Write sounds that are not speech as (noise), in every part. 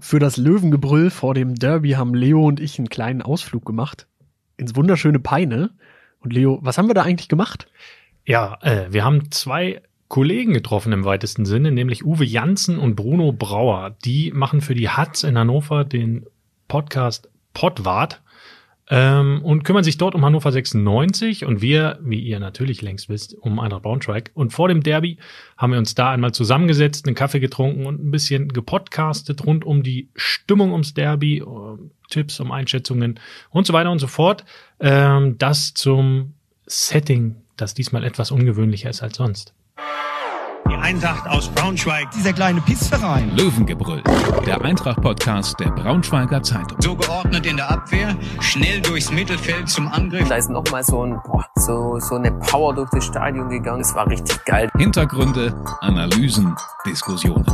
Für das Löwengebrüll vor dem Derby haben Leo und ich einen kleinen Ausflug gemacht. Ins wunderschöne Peine. Und Leo, was haben wir da eigentlich gemacht? Ja, äh, wir haben zwei Kollegen getroffen im weitesten Sinne, nämlich Uwe Janssen und Bruno Brauer. Die machen für die Hatz in Hannover den Podcast Pottwart ähm, und kümmern sich dort um Hannover 96 und wir, wie ihr natürlich längst wisst, um Eintracht Braunschweig. Und vor dem Derby haben wir uns da einmal zusammengesetzt, einen Kaffee getrunken und ein bisschen gepodcastet rund um die Stimmung ums Derby, um Tipps, um Einschätzungen und so weiter und so fort. Ähm, das zum Setting, das diesmal etwas ungewöhnlicher ist als sonst. Eintracht aus Braunschweig, dieser kleine Pissverein. Löwengebrüll, der Eintracht-Podcast der Braunschweiger Zeitung. So geordnet in der Abwehr, schnell durchs Mittelfeld zum Angriff. Da ist nochmal so, ein, boah, so, so eine Power durch das Stadion gegangen. Es war richtig geil. Hintergründe, Analysen, Diskussionen.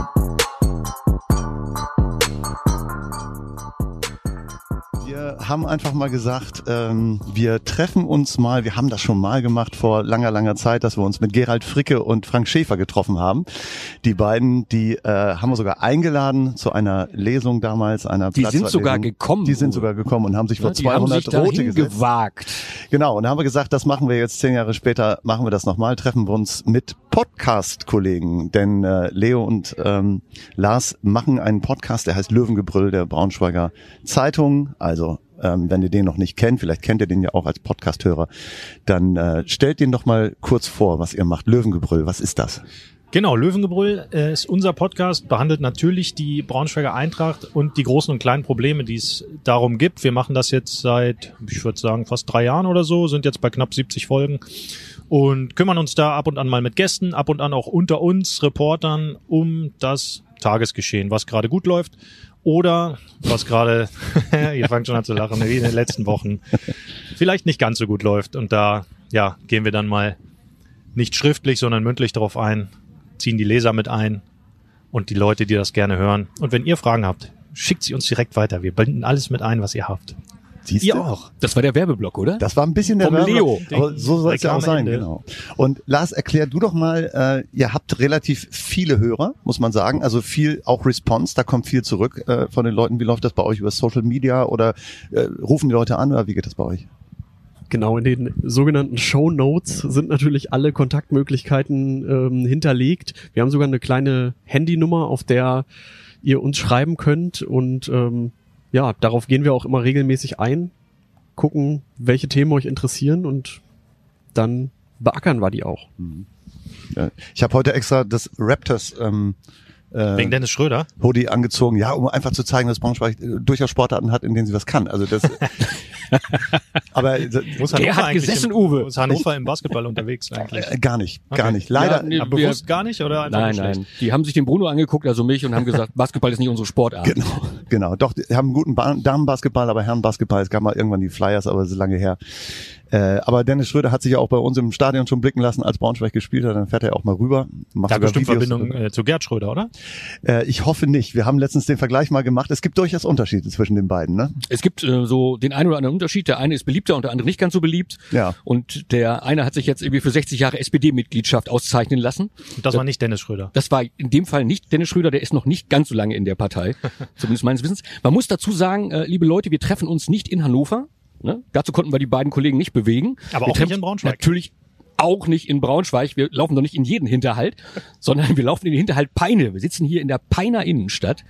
Wir haben einfach mal gesagt, ähm, wir treffen uns mal, wir haben das schon mal gemacht vor langer, langer Zeit, dass wir uns mit Gerald Fricke und Frank Schäfer getroffen haben. Die beiden, die äh, haben wir sogar eingeladen zu einer Lesung damals, einer Die sind sogar gekommen. Die sind sogar gekommen und haben sich vor haben 200 sich Rote gesetzt. gewagt. Genau, und dann haben wir gesagt, das machen wir jetzt zehn Jahre später, machen wir das nochmal, treffen wir uns mit Podcast-Kollegen. Denn äh, Leo und ähm, Lars machen einen Podcast, der heißt Löwengebrüll der Braunschweiger Zeitung. Also ähm, wenn ihr den noch nicht kennt, vielleicht kennt ihr den ja auch als Podcast-Hörer, dann äh, stellt den doch mal kurz vor, was ihr macht. Löwengebrüll, was ist das? Genau, Löwengebrüll äh, ist unser Podcast, behandelt natürlich die Braunschweiger Eintracht und die großen und kleinen Probleme, die es darum gibt. Wir machen das jetzt seit, ich würde sagen, fast drei Jahren oder so, sind jetzt bei knapp 70 Folgen und kümmern uns da ab und an mal mit Gästen, ab und an auch unter uns Reportern um das Tagesgeschehen, was gerade gut läuft oder was gerade, (laughs) ihr fangt schon an zu lachen, wie in den letzten Wochen, vielleicht nicht ganz so gut läuft. Und da, ja, gehen wir dann mal nicht schriftlich, sondern mündlich darauf ein, ziehen die Leser mit ein und die Leute, die das gerne hören. Und wenn ihr Fragen habt, schickt sie uns direkt weiter. Wir binden alles mit ein, was ihr habt. Siehst Ihr du? auch. Das war der Werbeblock, oder? Das war ein bisschen der Vom Werbeblock, Leo. Aber so soll es ja auch sein, Reklamende. genau. Und Lars, erklär du doch mal, äh, ihr habt relativ viele Hörer, muss man sagen, also viel auch Response, da kommt viel zurück äh, von den Leuten. Wie läuft das bei euch über Social Media oder äh, rufen die Leute an oder wie geht das bei euch? Genau, in den sogenannten Show Notes sind natürlich alle Kontaktmöglichkeiten ähm, hinterlegt. Wir haben sogar eine kleine Handynummer, auf der ihr uns schreiben könnt und ähm, ja, darauf gehen wir auch immer regelmäßig ein, gucken, welche Themen euch interessieren und dann beackern wir die auch. Ja, ich habe heute extra das Raptors ähm, äh, Wegen Dennis Schröder. Hoodie angezogen, ja, um einfach zu zeigen, dass Braunschweig äh, durchaus Sportarten hat, in denen sie was kann. Also das. (laughs) aber Wo ist Der Hannover hat gesessen, im, Uwe. Ist Hannover im Basketball unterwegs eigentlich? äh, gar nicht, gar Okay. nicht. Leider. Ja, nee, wir- bewusst gar nicht oder einfach Nein, schlecht? nein. Die haben sich den Bruno angeguckt, also mich, und haben gesagt, (laughs) Basketball ist nicht unsere Sportart. Genau, genau. Doch, die haben einen guten ba Damenbasketball, aber Herrenbasketball, es gab mal irgendwann die Flyers, aber das ist lange her. Äh, aber Dennis Schröder hat sich ja auch bei uns im Stadion schon blicken lassen, als Braunschweig gespielt hat, dann fährt er auch mal rüber. Macht Da bestimmt Videos. Verbindung äh, zu Gerd Schröder, oder? Äh, ich hoffe nicht. Wir haben letztens den Vergleich mal gemacht. Es gibt durchaus Unterschiede zwischen den beiden, ne? Es gibt äh, so den einen oder anderen Unterschied. Der eine ist beliebter und der andere nicht ganz so beliebt. Ja. Und der eine hat sich jetzt irgendwie für 60 Jahre SPD-Mitgliedschaft auszeichnen lassen. Und das war nicht Dennis Schröder. Das war in dem Fall nicht Dennis Schröder, der ist noch nicht ganz so lange in der Partei, (laughs) zumindest meines Wissens. Man muss dazu sagen, äh, liebe Leute, wir treffen uns nicht in Hannover. Ne? Dazu konnten wir die beiden Kollegen nicht bewegen. Aber wir auch nicht in Braunschweig. Natürlich auch nicht in Braunschweig. Wir laufen doch nicht in jeden Hinterhalt, (laughs) sondern wir laufen in den Hinterhalt Peine. Wir sitzen hier in der Peiner Innenstadt.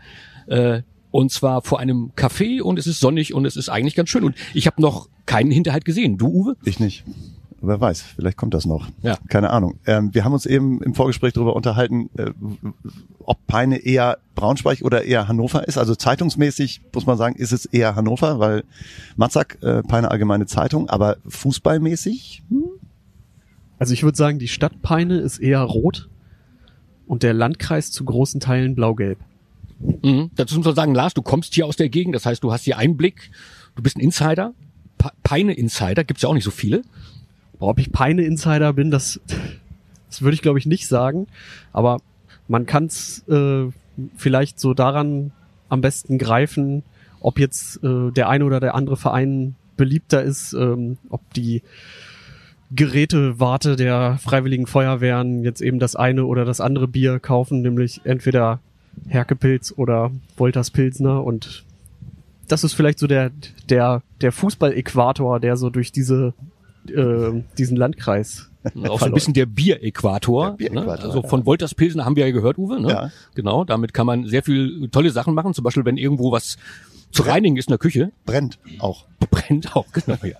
Äh, und zwar vor einem Café und es ist sonnig und es ist eigentlich ganz schön. Und ich habe noch keinen Hinterhalt gesehen. Du, Uwe? Ich nicht. Wer weiß, vielleicht kommt das noch. Ja. Keine Ahnung. Ähm, wir haben uns eben im Vorgespräch darüber unterhalten, äh, ob Peine eher Braunschweig oder eher Hannover ist. Also zeitungsmäßig muss man sagen, ist es eher Hannover, weil Matzak, äh, Peine Allgemeine Zeitung, aber fußballmäßig hm? Also ich würde sagen, die Stadt Peine ist eher rot und der Landkreis zu großen Teilen blau-gelb. Mhm. Dazu muss man sagen, Lars, du kommst hier aus der Gegend, das heißt, du hast hier Einblick, du bist ein Insider. Pa Peine Insider, gibt's ja auch nicht so viele. Boah, ob ich Peine-Insider bin, das, das würde ich glaube ich nicht sagen. Aber man kann es äh, vielleicht so daran am besten greifen, ob jetzt äh, der eine oder der andere Verein beliebter ist, ähm, ob die Gerätewarte der Freiwilligen Feuerwehren jetzt eben das eine oder das andere Bier kaufen, nämlich entweder Herkepilz oder Wolters Pilsner und das ist vielleicht so der, der, der Fußball-Äquator, der so durch diese, äh, diesen Landkreis Auch so ein bisschen der Bieräquator. Der Bieräquator, ne? Also ja. von Wolters Pilsen haben wir ja gehört, Uwe. Ne? Ja. Genau, damit kann man sehr viel tolle Sachen machen. Zum Beispiel, wenn irgendwo was zu reinigen ist in der Küche. Brennt auch. Brennt auch, (laughs) genau, ja.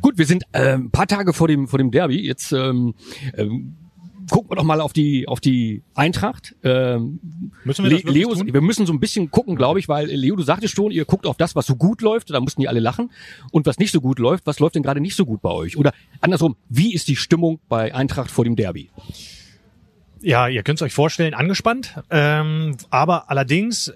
Gut, wir sind äh, ein paar Tage vor dem, vor dem Derby. Jetzt ähm, ähm, gucken wir doch mal auf die, auf die Eintracht. Ähm, Müssen wir Le das Leo, tun? wir müssen so ein bisschen gucken, glaube ich, weil äh, Leo, du sagtest schon, ihr guckt auf das, was so gut läuft, da mussten die alle lachen. Und was nicht so gut läuft, was läuft denn gerade nicht so gut bei euch? Oder andersrum, wie ist die Stimmung bei Eintracht vor dem Derby? Ja, ihr könnt es euch vorstellen, angespannt. Ähm, aber allerdings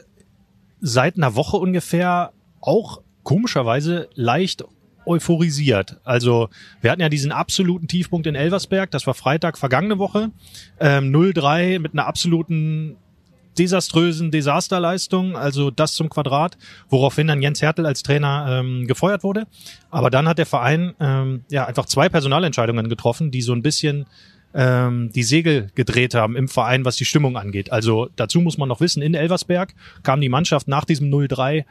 seit einer Woche ungefähr auch komischerweise leicht euphorisiert. Also wir hatten ja diesen absoluten Tiefpunkt in Elversberg, das war Freitag vergangene Woche. Ähm, 0-3 mit einer absoluten desaströsen Desasterleistung, also das zum Quadrat, woraufhin dann Jens Hertel als Trainer ähm, gefeuert wurde. Aber dann hat der Verein ähm, ja einfach zwei Personalentscheidungen getroffen, die so ein bisschen ähm, die Segel gedreht haben im Verein, was die Stimmung angeht. Also dazu muss man noch wissen, in Elversberg kam die Mannschaft nach diesem 0-3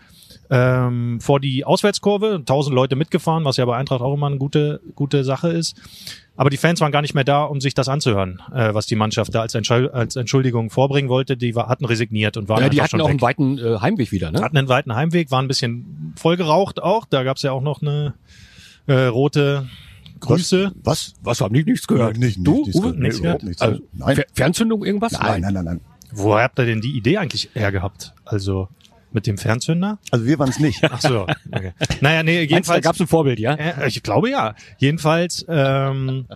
ähm, vor die Auswärtskurve, 1000 Leute mitgefahren, was ja bei Eintracht auch immer eine gute, gute Sache ist. Aber die Fans waren gar nicht mehr da, um sich das anzuhören, äh, was die Mannschaft da als, Entschuldigung vorbringen wollte. Die war, hatten resigniert und waren Ja, die einfach hatten schon auch weg. einen weiten äh, Heimweg wieder, ne? hatten einen weiten Heimweg, waren ein bisschen voll geraucht auch. Da gab's ja auch noch eine äh, rote Grüße. Was? Was, haben die nichts gehört? Nicht, nicht, du, nichts Uwe? gehört. Nee, Nichts überhaupt gehört? nichts. Also, Nein. Fer Fernzündung irgendwas? Nein, nein, nein, nein. Woher habt ihr denn die Idee eigentlich hergehabt? Also mit dem Fernzünder? Also wir waren es nicht. Ach so. Okay. naja, nee, jedenfalls. gab's ein Vorbild, ja? Äh, ich glaube ja. Jedenfalls ähm,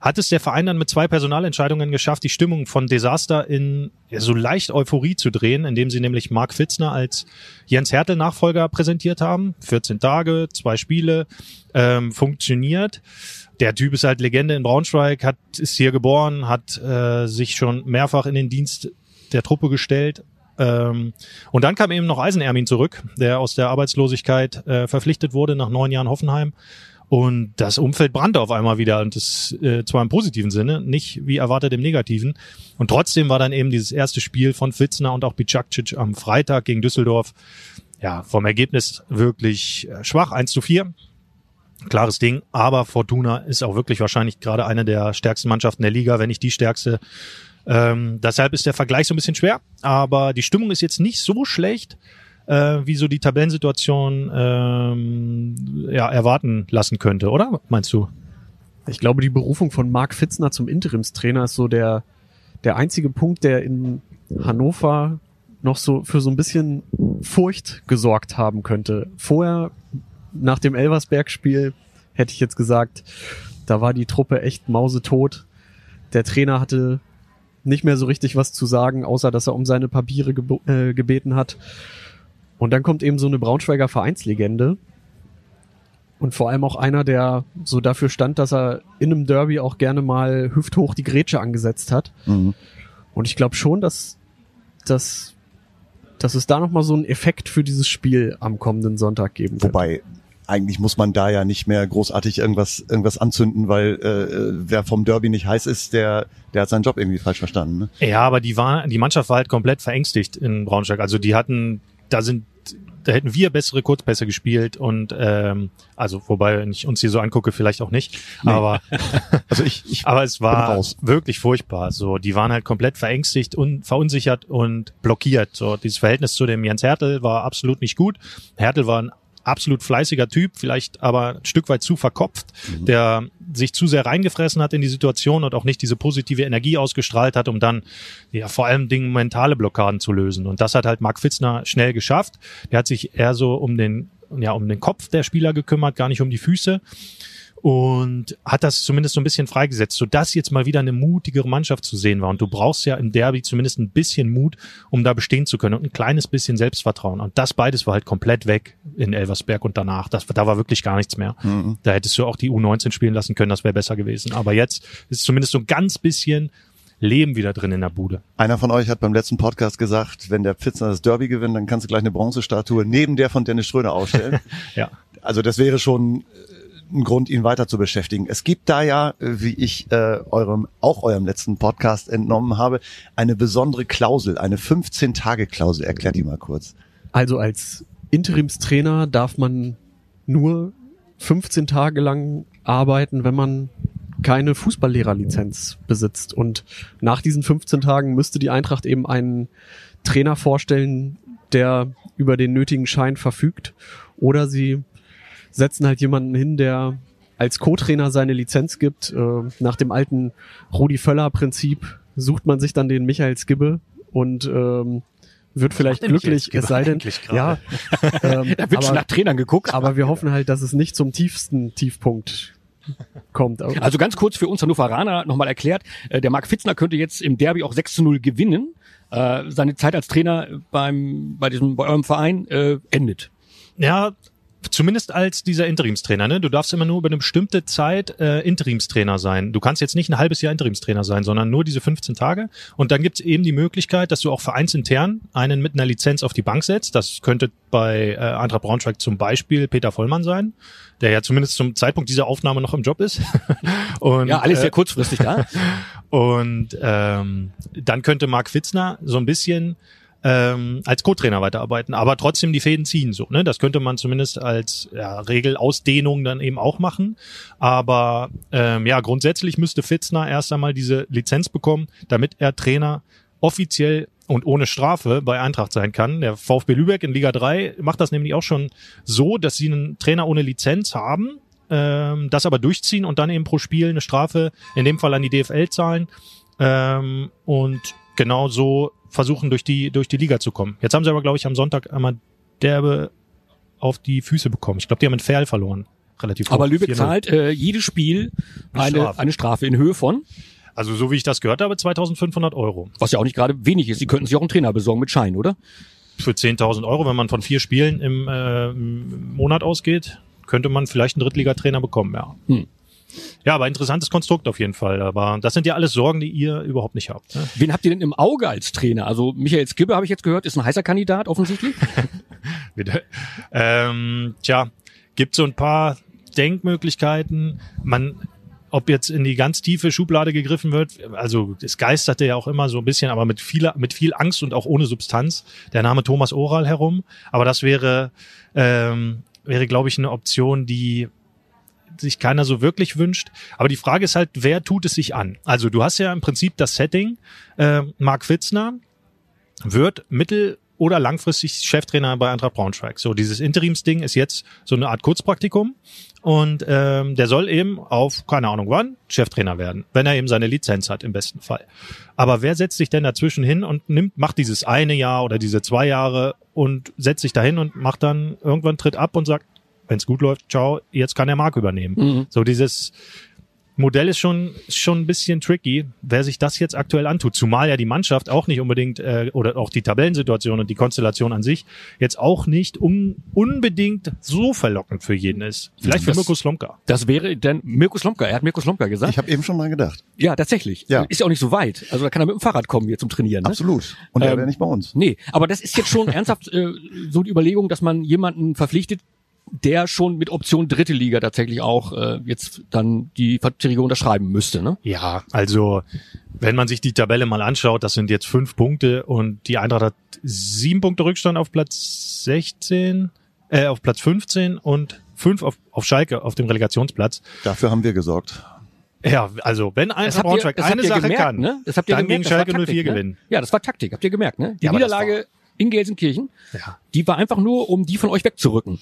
hat es der Verein dann mit zwei Personalentscheidungen geschafft, die Stimmung von Desaster in ja, so leicht Euphorie zu drehen, indem sie nämlich Marc Fitzner als Jens Hertel Nachfolger präsentiert haben. 14 Tage, zwei Spiele, ähm, funktioniert. Der Typ ist halt Legende in Braunschweig, hat ist hier geboren, hat äh, sich schon mehrfach in den Dienst der Truppe gestellt. Ähm, und dann kam eben noch Eisenermin zurück, der aus der Arbeitslosigkeit äh, verpflichtet wurde nach neun Jahren Hoffenheim. Und das Umfeld brannte auf einmal wieder und das äh, zwar im positiven Sinne, nicht wie erwartet im negativen. Und trotzdem war dann eben dieses erste Spiel von Fitzner und auch Bicakcic am Freitag gegen Düsseldorf ja vom Ergebnis wirklich äh, schwach, 1 zu 4. Klares Ding, aber Fortuna ist auch wirklich wahrscheinlich gerade eine der stärksten Mannschaften der Liga, wenn nicht die stärkste. Ähm, deshalb ist der Vergleich so ein bisschen schwer, aber die Stimmung ist jetzt nicht so schlecht, äh, wie so die Tabellensituation ähm, ja, erwarten lassen könnte, oder? Meinst du? Ich glaube, die Berufung von Marc Fitzner zum Interimstrainer ist so der, der einzige Punkt, der in Hannover noch so für so ein bisschen Furcht gesorgt haben könnte. Vorher, nach dem Elversberg-Spiel, hätte ich jetzt gesagt, da war die Truppe echt mausetot. Der Trainer hatte nicht mehr so richtig was zu sagen, außer dass er um seine Papiere gebo äh, gebeten hat. Und dann kommt eben so eine Braunschweiger Vereinslegende, und vor allem auch einer, der so dafür stand, dass er in einem Derby auch gerne mal hüfthoch die Grätsche angesetzt hat. Mhm. Und ich glaube schon, dass, dass, dass es da nochmal so einen Effekt für dieses Spiel am kommenden Sonntag geben wird. Wobei, eigentlich muss man da ja nicht mehr großartig irgendwas, irgendwas anzünden, weil äh, wer vom Derby nicht heiß ist, der, der hat seinen Job irgendwie falsch verstanden. Ne? Ja, aber die war, die Mannschaft war halt komplett verängstigt in Braunschweig. Also die hatten, da sind, da hätten wir bessere Kurzpässe gespielt und ähm, also wobei, wenn ich uns hier so angucke, vielleicht auch nicht. Aber (laughs) Also ich, ich aber es war wirklich furchtbar. So, die waren halt komplett verängstigt und verunsichert und blockiert. So, dieses Verhältnis zu dem Jens Hertel war absolut nicht gut. Hertel war ein absolut fleißiger Typ, vielleicht aber ein Stück weit zu verkopft, der sich zu sehr reingefressen hat in die Situation und auch nicht diese positive Energie ausgestrahlt hat, um dann ja vor allem Dingen mentale Blockaden zu lösen. Und das hat halt Marc Fitzner schnell geschafft. Der hat sich eher so um den ja um den Kopf der Spieler gekümmert, gar nicht um die Füße und hat das zumindest so ein bisschen freigesetzt, sodass jetzt mal wieder eine mutigere Mannschaft zu sehen war. Und du brauchst ja im Derby zumindest ein bisschen Mut, um da bestehen zu können und ein kleines bisschen Selbstvertrauen. Und das beides war halt komplett weg in Elversberg und danach. Das, da war wirklich gar nichts mehr. Da hättest du auch die U19 spielen lassen können, das wäre besser gewesen. Aber jetzt ist zumindest so ein ganz bisschen Leben wieder drin in der Bude. Einer von euch hat beim letzten Podcast gesagt, wenn der Pfitzner das Derby gewinnt, dann kannst du gleich eine Bronzestatue neben der von Dennis Schröder aufstellen. (laughs) Ja. Also das wäre schon ein Grund, ihn weiter zu beschäftigen. Es gibt da ja, äh, wie ich äh, eurem auch eurem letzten Podcast entnommen habe, eine besondere Klausel, eine 15-Tage-Klausel. Erklärt die mal kurz. Also als Interimstrainer darf man nur 15 Tage lang arbeiten, wenn man keine Fußballlehrerlizenz besitzt. Und nach diesen 15 Tagen müsste die Eintracht eben einen Trainer vorstellen, der über den nötigen Schein verfügt. Oder sie setzen halt jemanden hin, der als Co-Trainer seine Lizenz gibt. Äh, nach dem alten Rudi Völler-Prinzip sucht man sich dann den Michael Skibbe und ähm, wird vielleicht glücklich, es sei denn, ja, (laughs) ähm, Da wird schon aber, nach Trainern geguckt. aber wir hoffen halt, dass es nicht zum tiefsten Tiefpunkt kommt. Also ganz kurz für uns Hannoveraner nochmal erklärt, äh, der Marc Fitzner könnte jetzt im Derby auch 6 zu 0 gewinnen. Äh, Seine Zeit als Trainer beim, bei diesem, bei eurem Verein äh, endet. Ja, zumindest als dieser Interimstrainer. Ne? Du darfst immer nur über eine bestimmte Zeit äh, Interimstrainer sein. Du kannst jetzt nicht ein halbes Jahr Interimstrainer sein, sondern nur diese 15 Tage. Und dann gibt es eben die Möglichkeit, dass du auch vereinsintern einen mit einer Lizenz auf die Bank setzt. Das könnte bei äh, Eintracht Braunschweig zum Beispiel Peter Vollmann sein, der ja zumindest zum Zeitpunkt dieser Aufnahme noch im Job ist. (laughs) Und, Ja, alles äh, sehr kurzfristig da. (laughs) und ähm, dann könnte Marc Fitzner so ein bisschen ähm, als Co-Trainer weiterarbeiten, aber trotzdem die Fäden ziehen. So, ne? Das könnte man zumindest als ja, Regelausdehnung dann eben auch machen. Aber ähm, ja, grundsätzlich müsste Fitzner erst einmal diese Lizenz bekommen, damit er Trainer offiziell und ohne Strafe bei Eintracht sein kann. Der VfB Lübeck in Liga 3 macht das nämlich auch schon so, dass sie einen Trainer ohne Lizenz haben, ähm, das aber durchziehen und dann eben pro Spiel eine Strafe, in dem Fall an die DFL zahlen ähm, und genau so versuchen durch die durch die Liga zu kommen. Jetzt haben sie aber glaube ich am Sonntag einmal derbe auf die Füße bekommen. Ich glaube, die haben einen Ferl verloren. Relativ Aber hoch, Lübeck 4-0. zahlt äh, jedes Spiel Eine eine, Strafe. eine Strafe in Höhe von, Also so wie ich das gehört habe, 2500 Euro. was ja auch nicht gerade wenig ist. Sie könnten sich auch einen Trainer besorgen mit Schein, oder? Für 10.000 Euro, wenn man von vier Spielen im, äh, im Monat ausgeht, könnte man vielleicht einen Drittligatrainer bekommen, ja. Hm. Ja, aber interessantes Konstrukt auf jeden Fall. Aber das sind ja alles Sorgen, die ihr überhaupt nicht habt. Ne? Wen habt ihr denn im Auge als Trainer? Also Michael Skibbe habe ich jetzt gehört, ist ein heißer Kandidat offensichtlich. (laughs) Ähm, tja, gibt so ein paar Denkmöglichkeiten. Man, ob jetzt in die ganz tiefe Schublade gegriffen wird, also es geisterte ja auch immer so ein bisschen, aber mit viel, mit viel Angst und auch ohne Substanz, der Name Thomas Oral herum. Aber das wäre, ähm, wäre, glaube ich, eine Option, die sich keiner so wirklich wünscht. Aber die Frage ist halt, wer tut es sich an? Also du hast ja im Prinzip das Setting, äh, Mark Fitzner wird mittel- oder langfristig Cheftrainer bei Eintracht Braunschweig. So, dieses Interimsding ist jetzt so eine Art Kurzpraktikum und ähm, der soll eben auf, keine Ahnung wann, Cheftrainer werden, wenn er eben seine Lizenz hat im besten Fall. Aber wer setzt sich denn dazwischen hin und nimmt, macht dieses eine Jahr oder diese zwei Jahre und setzt sich dahin und macht dann irgendwann tritt ab und sagt, wenn es gut läuft, ciao, jetzt kann der Mark übernehmen. Mhm. So dieses Modell ist schon schon ein bisschen tricky, wer sich das jetzt aktuell antut. Zumal ja die Mannschaft auch nicht unbedingt äh, oder auch die Tabellensituation und die Konstellation an sich jetzt auch nicht un, unbedingt so verlockend für jeden ist. Vielleicht für Mirko Slomka. Das wäre denn Mirko Slomka. Er hat Mirko Slomka gesagt. Ich habe eben schon mal gedacht. ja, tatsächlich. Ja. Ist ja auch nicht so weit. Also da kann er mit dem Fahrrad kommen hier zum Trainieren. Ne? Absolut. Und er Ähm, wäre nicht bei uns. Nee, aber das ist jetzt schon (laughs) ernsthaft äh, so die Überlegung, dass man jemanden verpflichtet, der schon mit Option dritte Liga tatsächlich auch äh, jetzt dann die Verträge unterschreiben müsste. Ne? Ja, also wenn man sich die Tabelle mal anschaut, das sind jetzt fünf Punkte und die Eintracht hat sieben Punkte Rückstand auf Platz 16, äh, auf Platz 15 und fünf auf, auf Schalke auf dem Relegationsplatz. Dafür haben wir gesorgt. Ja, also wenn Das Eintracht ihr, Braunschweig das habt eine ihr Sache gemerkt, kann, ne? Das habt ihr dann gemerkt, gegen Schalke Taktik, 04 ne? gewinnen. Ja, das war Taktik, habt ihr gemerkt, ne? Die Ja, Niederlage in Gelsenkirchen, Ja. die war einfach nur, um die von euch wegzurücken.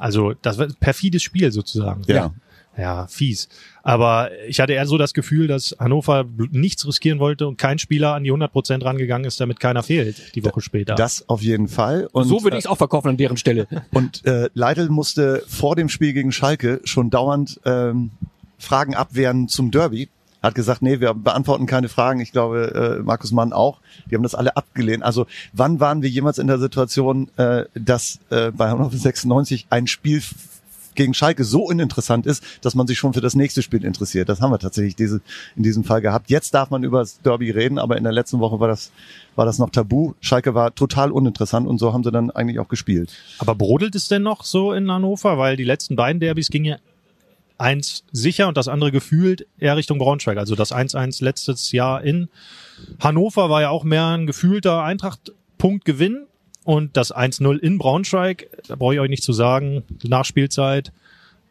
Also das war ein perfides Spiel sozusagen. Ja. Ja, fies. Aber ich hatte eher so das Gefühl, dass Hannover nichts riskieren wollte und kein Spieler an die 100 Prozent rangegangen ist, damit keiner fehlt, die Woche später. Das auf jeden Fall. Und, so würde ich es auch verkaufen an deren Stelle. (laughs) Und äh, Leitl musste vor dem Spiel gegen Schalke schon dauernd ähm, Fragen abwehren zum Derby. Hat gesagt, nee, wir beantworten keine Fragen. Ich glaube, äh, Markus Mann auch. Die haben das alle abgelehnt. Also wann waren wir jemals in der Situation, äh, dass äh, bei Hannover 96 ein Spiel gegen Schalke so uninteressant ist, dass man sich schon für das nächste Spiel interessiert. Das haben wir tatsächlich diese, in diesem Fall gehabt. Jetzt darf man über das Derby reden, aber in der letzten Woche war das, war das noch tabu. Schalke war total uninteressant und so haben sie dann eigentlich auch gespielt. Aber brodelt es denn noch so in Hannover? Weil die letzten beiden Derbys gingen ja eins sicher und das andere gefühlt eher Richtung Braunschweig. Also das 1-1 letztes Jahr in Hannover war ja auch mehr ein gefühlter Eintracht-Punktgewinn und das 1-0 in Braunschweig, da brauche ich euch nicht zu sagen, Nachspielzeit,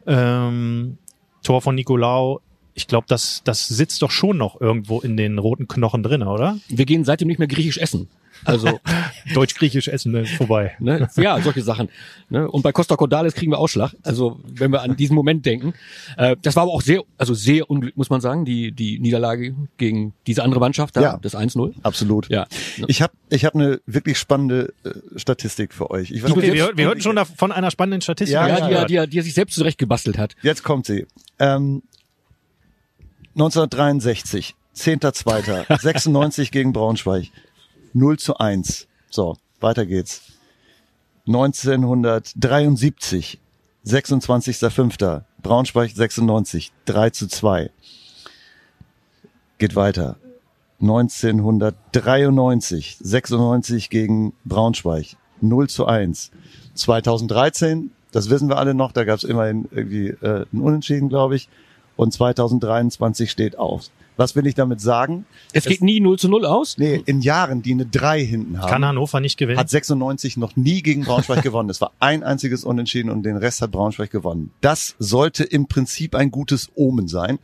ähm, Tor von Nicolau. Ich glaube, das, das sitzt doch schon noch irgendwo in den roten Knochen drin, oder? Wir gehen seitdem nicht mehr griechisch essen. Also, (laughs) Deutsch-Griechisch essen ist vorbei. ne, ja, solche Sachen. Ne? Und bei Costa Cordalis kriegen wir Ausschlag. Also, wenn wir an diesen Moment denken. Äh, das war aber auch sehr, also sehr unglücklich, muss man sagen, die, die Niederlage gegen diese andere Mannschaft da, Ja. das 1-0. Absolut. Ja. Ich habe ich hab eine wirklich spannende äh, Statistik für euch. Ich weiß nicht, Wir, wir hörten schon von einer spannenden Statistik. Ja, Ja, die, ja. er, die, er, die er sich selbst zurecht gebastelt hat. Jetzt kommt sie. Ähm, 1963, 10.2., 96 gegen Braunschweig, 0 zu 1. So, weiter geht's. 1973, 26.5., Braunschweig 96, 3 zu 2. Geht weiter. 1993, 96 gegen Braunschweig, 0 zu 1. 2013, das wissen wir alle noch, da gab es immerhin irgendwie äh, ein Unentschieden, glaube ich. Und 2023 steht auf. Was will ich damit sagen? Es geht nie 0 zu 0 aus. Nee, in Jahren, die eine 3 hinten haben, Kann Hannover nicht gewinnen? hat 96 noch nie gegen Braunschweig (laughs) gewonnen. Es war ein einziges Unentschieden und den Rest hat Braunschweig gewonnen. Das sollte im Prinzip ein gutes Omen sein.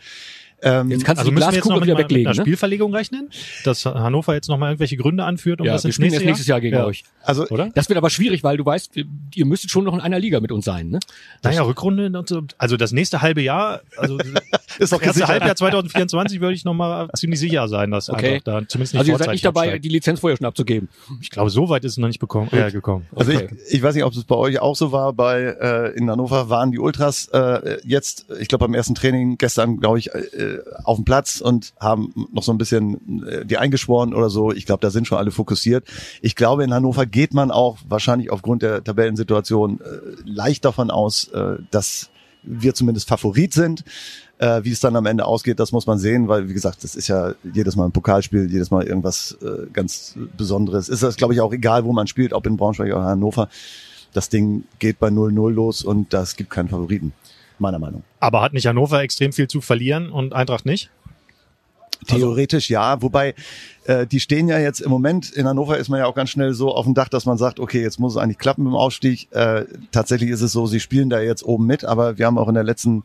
Ähm, Jetzt kannst also du die müssen wir jetzt noch Glaskugel wieder einer- mit weglegen. einer Ne? Spielverlegung rechnen? Dass Hannover jetzt noch mal irgendwelche Gründe anführt, um Ja, das wir ins spielen nächste jetzt nächstes Jahr gegen Ja. euch. also Oder? Das wird aber schwierig, weil du weißt, ihr müsstet schon noch in einer Liga mit uns sein. Ne? Naja, Rückrunde, und so. also das nächste halbe Jahr, also (laughs) ist das doch erste gesichert. Halbjahr 2024 würde ich noch mal ziemlich sicher sein, dass Okay. Da zumindest nicht Also ihr seid nicht dabei, absteigt. die Lizenz vorher schon abzugeben. Ich glaube, so weit ist es noch nicht bekommen, äh, gekommen. Also Okay. ich, ich weiß nicht, ob es bei euch auch so war. Bei äh, in Hannover waren die Ultras äh, jetzt, ich glaube beim ersten Training gestern, glaube ich, äh, auf dem Platz und haben noch so ein bisschen äh, die eingeschworen oder so. Ich glaube, da sind schon alle fokussiert. Ich glaube, in Hannover geht man auch wahrscheinlich aufgrund der Tabellensituation äh, leicht davon aus, äh, dass wir zumindest Favorit sind. Äh, wie es dann am Ende ausgeht, das muss man sehen, weil wie gesagt, das ist ja jedes Mal ein Pokalspiel, jedes Mal irgendwas äh, ganz Besonderes. Ist das, glaube ich, auch egal, wo man spielt, ob in Braunschweig oder Hannover. Das Ding geht bei 0-0 los und das gibt keinen Favoriten, meiner Meinung. Aber hat nicht Hannover extrem viel zu verlieren und Eintracht nicht? Theoretisch ja, wobei äh, die stehen ja jetzt im Moment, in Hannover ist man ja auch ganz schnell so auf dem Dach, dass man sagt, okay, jetzt muss es eigentlich klappen mit dem Aufstieg. Äh, tatsächlich ist es so, sie spielen da jetzt oben mit, aber wir haben auch in der letzten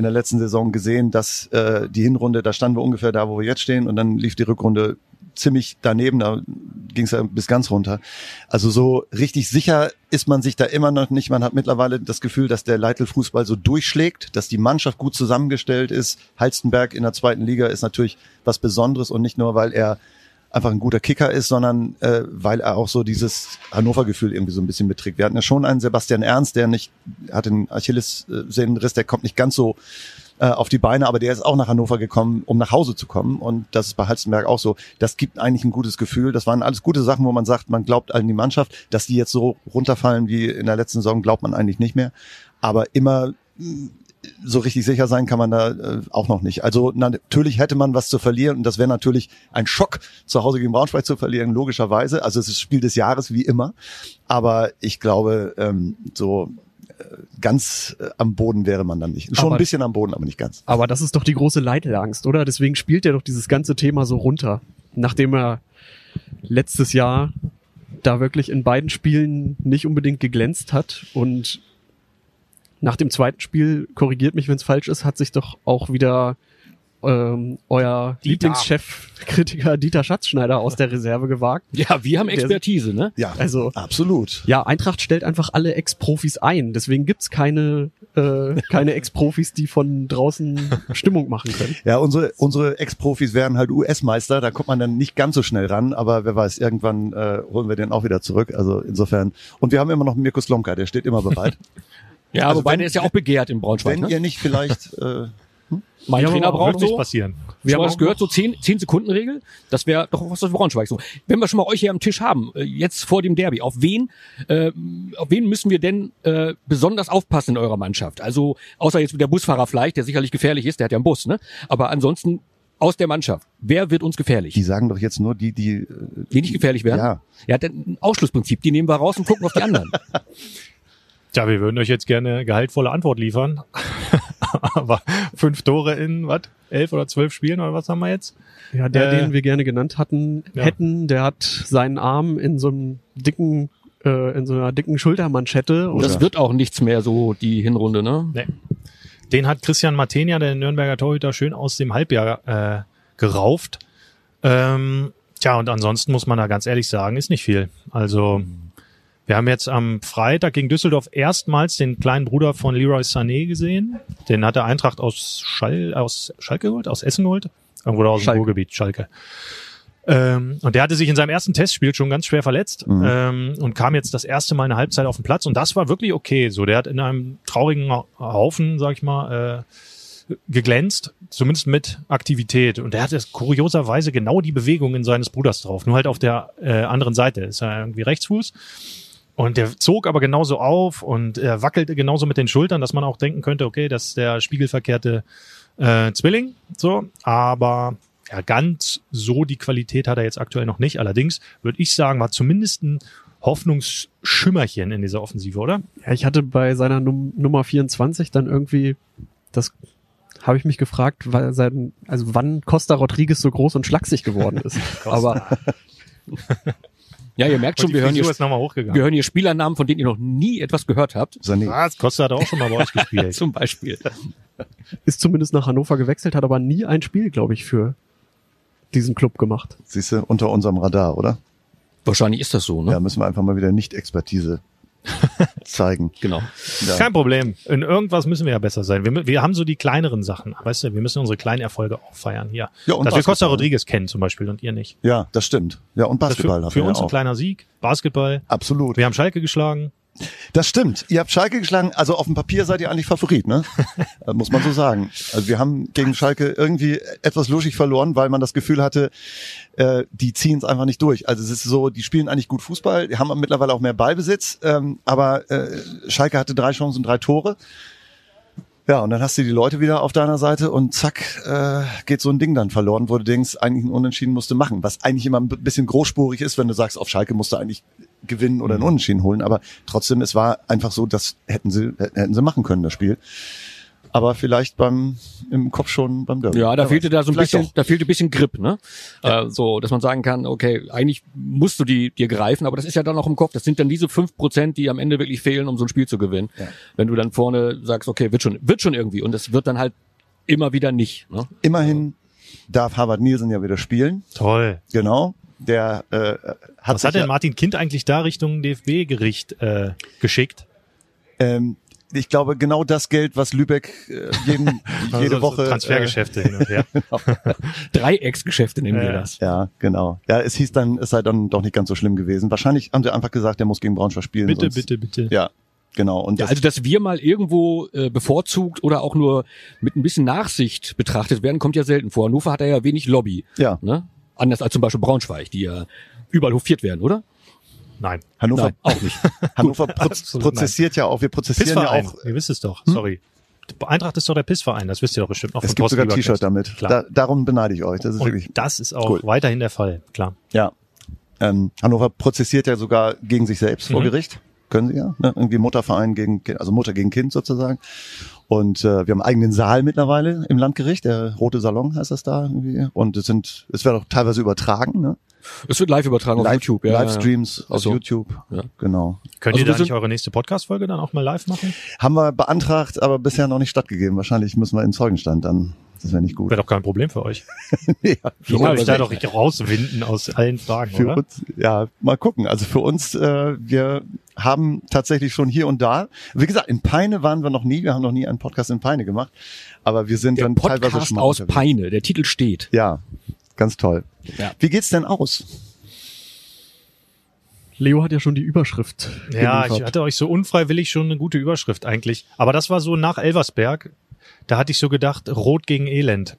in der letzten Saison gesehen, dass äh, die Hinrunde, da standen wir ungefähr da, wo wir jetzt stehen und dann lief die Rückrunde ziemlich daneben, da ging es ja bis ganz runter. Also so richtig sicher ist man sich da immer noch nicht. Man hat mittlerweile das Gefühl, dass der Leitl-Fußball so durchschlägt, dass die Mannschaft gut zusammengestellt ist. Halstenberg in der zweiten Liga ist natürlich was Besonderes und nicht nur, weil er einfach ein guter Kicker ist, sondern äh, weil er auch so dieses Hannover-Gefühl irgendwie so ein bisschen mitträgt. Wir hatten ja schon einen Sebastian Ernst, der nicht, hat den Achillessehnenriss, der kommt nicht ganz so äh, auf die Beine, aber der ist auch nach Hannover gekommen, um nach Hause zu kommen. Und das ist bei Halstenberg auch so. Das gibt eigentlich ein gutes Gefühl. Das waren alles gute Sachen, wo man sagt, man glaubt an die Mannschaft. Dass die jetzt so runterfallen wie in der letzten Saison, glaubt man eigentlich nicht mehr. Aber immer so richtig sicher sein kann man da äh, auch noch nicht. Also na, natürlich hätte man was zu verlieren und das wäre natürlich ein Schock, zu Hause gegen Braunschweig zu verlieren, logischerweise. Also es ist Spiel des Jahres wie immer. Aber ich glaube, ähm, so äh, ganz äh, am Boden wäre man dann nicht. Schon Aber- ein bisschen am Boden, aber nicht ganz. Aber das ist doch die große Leitangst, oder? Deswegen spielt er doch dieses ganze Thema so runter. Nachdem er letztes Jahr da wirklich in beiden Spielen nicht unbedingt geglänzt hat und nach dem zweiten Spiel, korrigiert mich, wenn es falsch ist, hat sich doch auch wieder ähm, euer Dieter. Lieblingschef-Kritiker Dieter Schatzschneider aus der Reserve gewagt. Ja, wir haben Expertise, ne? Ja, Also absolut. ja, Eintracht stellt einfach alle Ex-Profis ein. Deswegen gibt's keine, äh, keine Ex-Profis, die von draußen Stimmung machen können. Ja, unsere, unsere Ex-Profis wären halt US-Meister, da kommt man dann nicht ganz so schnell ran, aber wer weiß, irgendwann äh, holen wir den auch wieder zurück. Also insofern. Und wir haben immer noch Mirko Slomka, der steht immer bereit. (laughs) Ja, Also wobei wenn- der ist ja auch begehrt in Braunschweig. Wenn Ne? ihr nicht vielleicht (laughs) äh, Mein Ja, Trainer aber braucht so, passieren. Wir haben das gehört, so 10, 10 Sekunden Regel. Das wäre doch was für Braunschweig so. Wenn wir schon mal euch hier am Tisch haben, äh, jetzt vor dem Derby, auf wen, äh, auf wen müssen wir denn äh, besonders aufpassen in eurer Mannschaft? Also außer jetzt der Busfahrer vielleicht, der sicherlich gefährlich ist, der hat ja einen Bus, ne? Aber ansonsten aus der Mannschaft, wer wird uns gefährlich? die sagen doch jetzt nur die, die äh, Die nicht gefährlich werden? Ja. Ja, dann ein Ausschlussprinzip, die nehmen wir raus und gucken auf die anderen. (laughs) Tja, wir würden euch jetzt gerne gehaltvolle Antwort liefern. (laughs) aber fünf Tore in, was, elf oder zwölf Spielen oder was haben wir jetzt? Ja, der, Äh, den wir gerne genannt hatten, ja. hätten, der hat seinen Arm in so einem dicken, äh, in so einer dicken Schultermanschette. Und Das wird auch nichts mehr so, die Hinrunde, ne? Nee. Den hat Christian Martenia, der Nürnberger Torhüter, schön aus dem Halbjahr äh, gerauft. Ähm, tja, und ansonsten muss man da ganz ehrlich sagen, ist nicht viel. Also wir haben jetzt am Freitag gegen Düsseldorf erstmals den kleinen Bruder von Leroy Sané gesehen. Den hat der Eintracht aus, Schall, aus Schalke geholt, aus Essen geholt. Irgendwo da aus Schalke. dem Ruhrgebiet, Schalke. Ähm, und der hatte sich in seinem ersten Testspiel schon ganz schwer verletzt Mhm. ähm, und kam jetzt das erste Mal eine Halbzeit auf den Platz und das war wirklich okay. So, der hat in einem traurigen Haufen, sag ich mal, äh, geglänzt, zumindest mit Aktivität. Und der hatte kurioserweise genau die Bewegungen seines Bruders drauf, nur halt auf der äh, anderen Seite. Ist er irgendwie Rechtsfuß. Und der zog aber genauso auf und er wackelte genauso mit den Schultern, dass man auch denken könnte, okay, das ist der spiegelverkehrte äh, Zwilling. So, aber ja, ganz so die Qualität hat er jetzt aktuell noch nicht. Allerdings würde ich sagen, war zumindest ein Hoffnungsschimmerchen in dieser Offensive, oder? Ja, ich hatte bei seiner Num Nummer 24 dann irgendwie, das habe ich mich gefragt, weil sein, also wann Costa Rodriguez so groß und schlaksig geworden ist. (laughs) Aber (laughs) Ja, ihr merkt schon, wir hören, hier, wir hören hier Spielernamen, von denen ihr noch nie etwas gehört habt. Sané. Was? Costa hat auch schon mal bei euch gespielt. (laughs) Zum Beispiel. (laughs) ist zumindest nach Hannover gewechselt, hat aber nie ein Spiel, glaube ich, für diesen Club gemacht. Siehst du, unter unserem Radar, oder? Wahrscheinlich ist das so, ne? Ja, müssen wir einfach mal wieder Nicht-Expertise (laughs) zeigen. Genau. Ja. Kein Problem. In irgendwas müssen wir ja besser sein. Wir, wir haben so die kleineren Sachen. Weißt du, wir müssen unsere kleinen Erfolge auch feiern hier. Ja, und Dass wir Costa. Rodriguez kennen zum Beispiel und ihr nicht. ja, das stimmt. Ja, und Das Basketball für, haben für wir uns ja ein kleiner Sieg. Basketball. Absolut. Wir haben Schalke geschlagen. Das stimmt. Ihr habt Schalke geschlagen. Also auf dem Papier seid ihr eigentlich Favorit, ne? (laughs) Äh, Muss man so sagen. Also wir haben gegen Schalke irgendwie etwas luschig verloren, weil man das Gefühl hatte, äh, die ziehen es einfach nicht durch. Also es ist so, die spielen eigentlich gut Fußball, die haben mittlerweile auch mehr Ballbesitz, ähm, aber äh, Schalke hatte drei Chancen, drei Tore. Ja, und dann hast du die Leute wieder auf deiner Seite und zack, äh, geht so ein Ding dann verloren, wo du denkst, eigentlich ein Unentschieden musst du machen. Was eigentlich immer ein bisschen großspurig ist, wenn du sagst, auf Schalke musst du eigentlich gewinnen oder ein Unentschieden holen. Aber trotzdem, es war einfach so, das hätten sie, hätten sie machen können, das Spiel. Aber vielleicht beim, im Kopf schon beim Derby. Ja, da fehlte da so ein Vielleicht bisschen, doch. da fehlte ein bisschen Grip, ne? Äh, so, dass man sagen kann, okay, eigentlich musst du die dir greifen, aber das ist ja dann noch im Kopf. Das sind dann diese fünf Prozent, die am Ende wirklich fehlen, um so ein Spiel zu gewinnen. Ja. Wenn du dann vorne sagst, okay, wird schon, wird schon irgendwie, und es wird dann halt immer wieder nicht. Ne? Immerhin darf Harvard Nielsen ja wieder spielen. Toll. Genau. Der äh, hat Was hat denn ja, Martin Kind eigentlich da Richtung DFB-Gericht äh, geschickt? ähm, ich glaube, genau das Geld, was Lübeck äh, jeden, (laughs) jede Also Woche. Transfergeschäfte hin und her. (laughs) Dreiecksgeschäfte nennen wir Äh, das. Äh, ja, genau. Ja, es hieß dann, es sei dann doch nicht ganz so schlimm gewesen. Wahrscheinlich haben sie einfach gesagt, der muss gegen Braunschweig spielen. bitte, sonst, bitte, bitte. Ja, genau. Und Ja, das, also dass wir mal irgendwo äh, bevorzugt oder auch nur mit ein bisschen Nachsicht betrachtet werden, kommt ja selten vor. Hannover hat da ja wenig Lobby. ja, Ne? Anders als zum Beispiel Braunschweig, die ja überall hofiert werden, oder? Nein. Hannover, Nein, auch nicht. (laughs) Hannover proz prozessiert ja auch. Wir prozessieren ja auch. Ihr wisst es doch. Sorry. Eintracht ist doch der Pissverein. Das wisst ihr doch bestimmt noch Es von gibt Thorsten sogar. T-Shirt damit. Da, darum beneide ich euch. Das ist und wirklich, das ist auch cool. weiterhin der Fall. Klar. ja. Ähm, Hannover prozessiert ja sogar gegen sich selbst vor Mhm. Gericht. Können sie ja. Ne? Irgendwie Mutterverein gegen, Kind- also Mutter gegen Kind sozusagen. Und äh, wir haben einen eigenen Saal mittlerweile im Landgericht, der Rote Salon heißt das da irgendwie. Und es sind, es wird auch teilweise übertragen, ne? Es wird live übertragen auf Live, YouTube. Ja, Livestreams Ach auf so. YouTube. Ja. Genau. Könnt Also ihr wir da nicht eure nächste Podcast-Folge dann auch mal live machen? Haben wir beantragt, aber bisher noch nicht stattgegeben. Wahrscheinlich müssen wir in Zeugenstand dann. Das wäre nicht gut. Wäre doch kein Problem für euch. (laughs) ja, Ja, wollt euch da doch nicht rauswinden aus allen Fragen, für oder? uns, ja, mal gucken. Also für uns, äh, wir haben tatsächlich schon hier und da, wie gesagt, in Peine waren wir noch nie. Wir haben noch nie einen Podcast in Peine gemacht. Aber wir sind Der dann teilweise Podcast schon mal aus unterwegs. Peine, der Titel steht. Ja, ganz toll. Ja. Wie geht's denn aus? Leo hat ja schon die Überschrift. Ja, ich geliefert. hatte euch so unfreiwillig schon eine gute Überschrift eigentlich. Aber das war so nach Elversberg. Da hatte ich so gedacht, Rot gegen Elend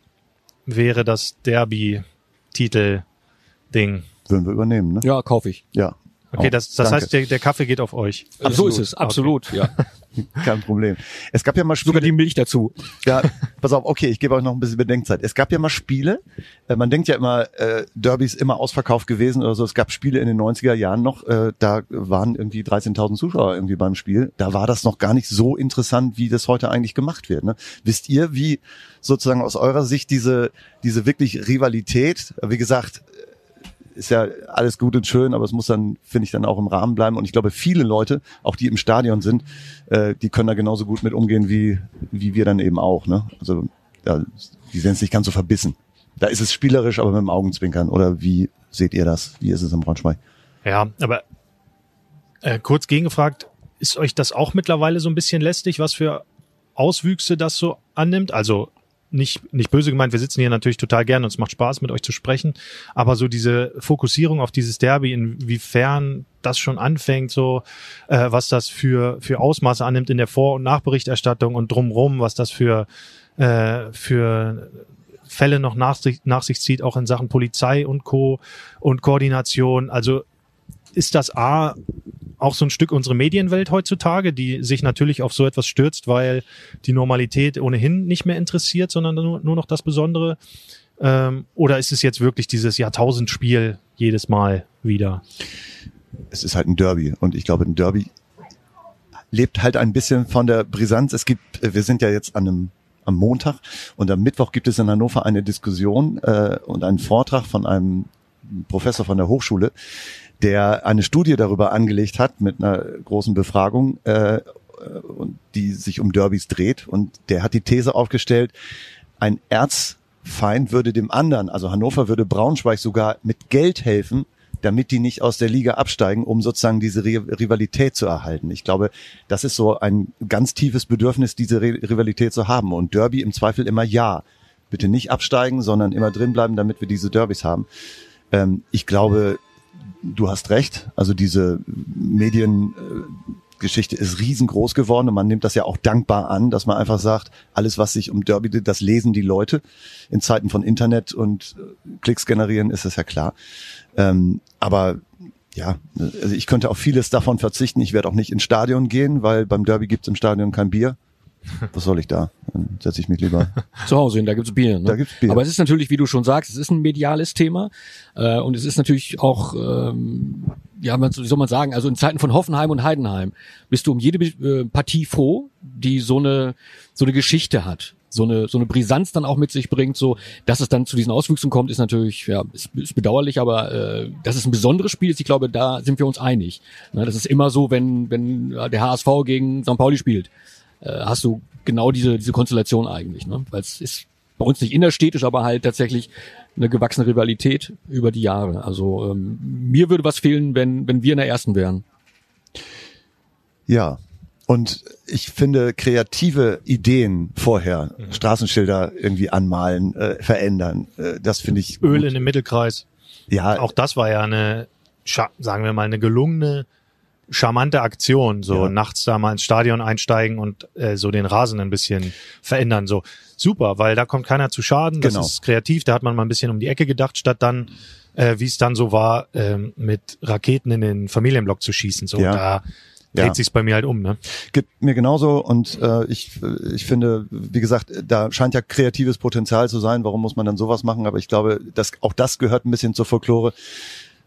wäre das Derby-Titel-Ding. Würden wir übernehmen, ne? Ja, kaufe ich. Ja. Okay, das, das danke. heißt, der, der Kaffee geht auf euch. Also so ist es, absolut, ja. (laughs) Kein Problem. Es gab ja mal Spiele, Sogar die Milch dazu. Ja, pass auf, okay, ich gebe euch noch ein bisschen Bedenkzeit. Es gab ja mal Spiele, äh, man denkt ja immer, äh, Derby ist immer ausverkauft gewesen oder so. Es gab Spiele in den 90er Jahren noch, äh, da waren irgendwie 13.000 Zuschauer irgendwie beim Spiel. Da war das noch gar nicht so interessant, wie das heute eigentlich gemacht wird. Ne? Wisst ihr, wie sozusagen aus eurer Sicht diese, diese wirklich Rivalität, wie gesagt, ist ja alles gut und schön, aber es muss dann, finde ich, dann auch im Rahmen bleiben. Und ich glaube, viele Leute, auch die im Stadion sind, äh, die können da genauso gut mit umgehen wie, wie wir dann eben auch. Ne? Also ja, die sind jetzt nicht ganz so verbissen. Da ist es spielerisch, aber mit dem Augenzwinkern. Oder wie seht ihr das? Wie ist es im Braunschweig? Ja, aber äh, kurz gegengefragt, ist euch das auch mittlerweile so ein bisschen lästig, was für Auswüchse das so annimmt? Also nicht, nicht böse gemeint, wir sitzen hier natürlich total gern und es macht Spaß, mit euch zu sprechen, aber so diese Fokussierung auf dieses Derby, inwiefern das schon anfängt, so äh, was das für, für Ausmaße annimmt in der Vor- und Nachberichterstattung und drumrum, was das für, äh, für Fälle noch nach sich, nach sich zieht, auch in Sachen Polizei und Co. und Koordination. Also ist das A auch so ein Stück unsere Medienwelt heutzutage, die sich natürlich auf so etwas stürzt, weil die Normalität ohnehin nicht mehr interessiert, sondern nur, nur noch das Besondere? Ähm, oder ist es jetzt wirklich dieses Jahrtausendspiel jedes Mal wieder? Es ist halt ein Derby. Und ich glaube, ein Derby lebt halt ein bisschen von der Brisanz. Es gibt, äh, wir sind ja jetzt an einem am Montag und am Mittwoch gibt es in Hannover eine Diskussion äh, und einen Vortrag von einem Professor von der Hochschule, der eine Studie darüber angelegt hat mit einer großen Befragung, äh, und die sich um Derbys dreht. Und der hat die These aufgestellt, ein Erzfeind würde dem anderen, also Hannover würde Braunschweig sogar mit Geld helfen, damit die nicht aus der Liga absteigen, um sozusagen diese Ri- Rivalität zu erhalten. Ich glaube, das ist so ein ganz tiefes Bedürfnis, diese Ri- Rivalität zu haben. Und Derby im Zweifel immer ja. Bitte nicht absteigen, sondern immer drin bleiben, damit wir diese Derbys haben. Ähm, ich glaube, du hast recht. Also diese Mediengeschichte ist riesengroß geworden und man nimmt das ja auch dankbar an, dass man einfach sagt, alles, was sich um Derby, das lesen die Leute. In Zeiten von Internet und äh, Klicks generieren ist das ja klar. Ähm, aber ja, also ich könnte auf vieles davon verzichten. Ich werde auch nicht ins Stadion gehen, weil beim Derby gibt's im Stadion kein Bier. Was soll ich da? Dann setze ich mich lieber. (laughs) Zu Hause hin, da gibt's Bier. Ne? Da gibt's Bier. Aber es ist natürlich, wie du schon sagst, es ist ein mediales Thema äh, und es ist natürlich auch, ähm, ja, man- wie soll man sagen, also in Zeiten von Hoffenheim und Heidenheim bist du um jede äh, Partie froh, die so eine so eine Geschichte hat, so eine so eine Brisanz dann auch mit sich bringt, so dass es dann zu diesen Auswüchsen kommt, ist natürlich ja ist, ist bedauerlich, aber äh, dass es ein besonderes Spiel ist, ich glaube, da sind wir uns einig. Ne, das ist immer so, wenn wenn der HSV gegen St. Pauli spielt äh, hast du genau diese, diese Konstellation eigentlich, ne? Weil es ist bei uns nicht innerstädtisch, aber halt tatsächlich eine gewachsene Rivalität über die Jahre. Also ähm, mir würde was fehlen, wenn, wenn wir in der ersten wären. Ja. Und ich finde kreative Ideen vorher, Straßenschilder irgendwie anmalen, äh, verändern, äh, das finde ich Öl gut. in dem Mittelkreis. ja, Auch das war ja eine, sagen wir mal, eine gelungene, charmante Aktion. So Ja. nachts da mal ins Stadion einsteigen und äh, so den Rasen ein bisschen verändern. So super, weil da kommt keiner zu Schaden. Das Genau. ist kreativ. Da hat man mal ein bisschen um die Ecke gedacht, statt dann, äh, wie es dann so war, ähm, mit Raketen in den Familienblock zu schießen. So Ja. da dreht Ja. sich's bei mir halt um. Ne? gibt mir genauso und äh, ich, ich finde, wie gesagt, da scheint ja kreatives Potenzial zu sein. Warum muss man dann sowas machen? Aber ich glaube, dass auch das gehört ein bisschen zur Folklore.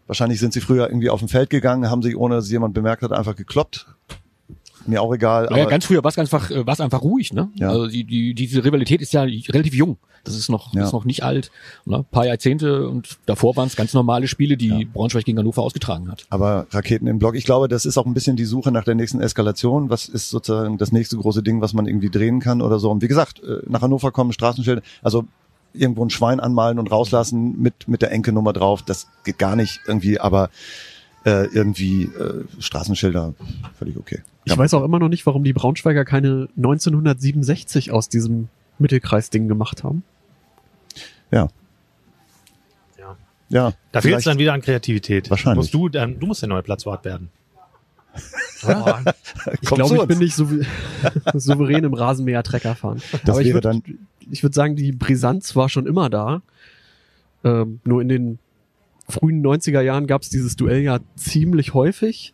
Wahrscheinlich sind sie früher irgendwie auf dem Feld gegangen, haben sich, ohne dass jemand bemerkt hat, einfach gekloppt. Mir auch egal. Ja, aber ganz früher war es einfach, äh, war's einfach ruhig, ne? Ja. Also die, die, diese Rivalität ist ja relativ jung. Das ist noch, Ja. ist noch nicht alt. Ne? Ein paar Jahrzehnte und davor waren es ganz normale Spiele, die Braunschweig gegen Hannover ausgetragen hat. Aber Raketen im Block, ich glaube, das ist auch ein bisschen die Suche nach der nächsten Eskalation. Was ist sozusagen das nächste große Ding, was man irgendwie drehen kann oder so? Und wie gesagt, äh, nach Hannover kommen Straßenschilder, also irgendwo ein Schwein anmalen und rauslassen mit, mit der Enkelnummer drauf, das geht gar nicht irgendwie, aber äh, irgendwie äh, Straßenschilder, völlig okay. Ich weiß auch immer noch nicht, warum die Braunschweiger keine 1967 aus diesem Mittelkreisding gemacht haben. Ja. Ja. Ja. Da fehlt es dann wieder an Kreativität. Wahrscheinlich. Musst du, ähm, du musst der neue Platzwart werden. (laughs) Ich Komm glaube, ich bin nicht souver (laughs) souverän im Rasenmäher-Trecker fahren. Das Aber ich wäre dann, ich würd sagen, die Brisanz war schon immer da. Ähm, nur in den frühen 90er Jahren gab es dieses Duell ja ziemlich häufig.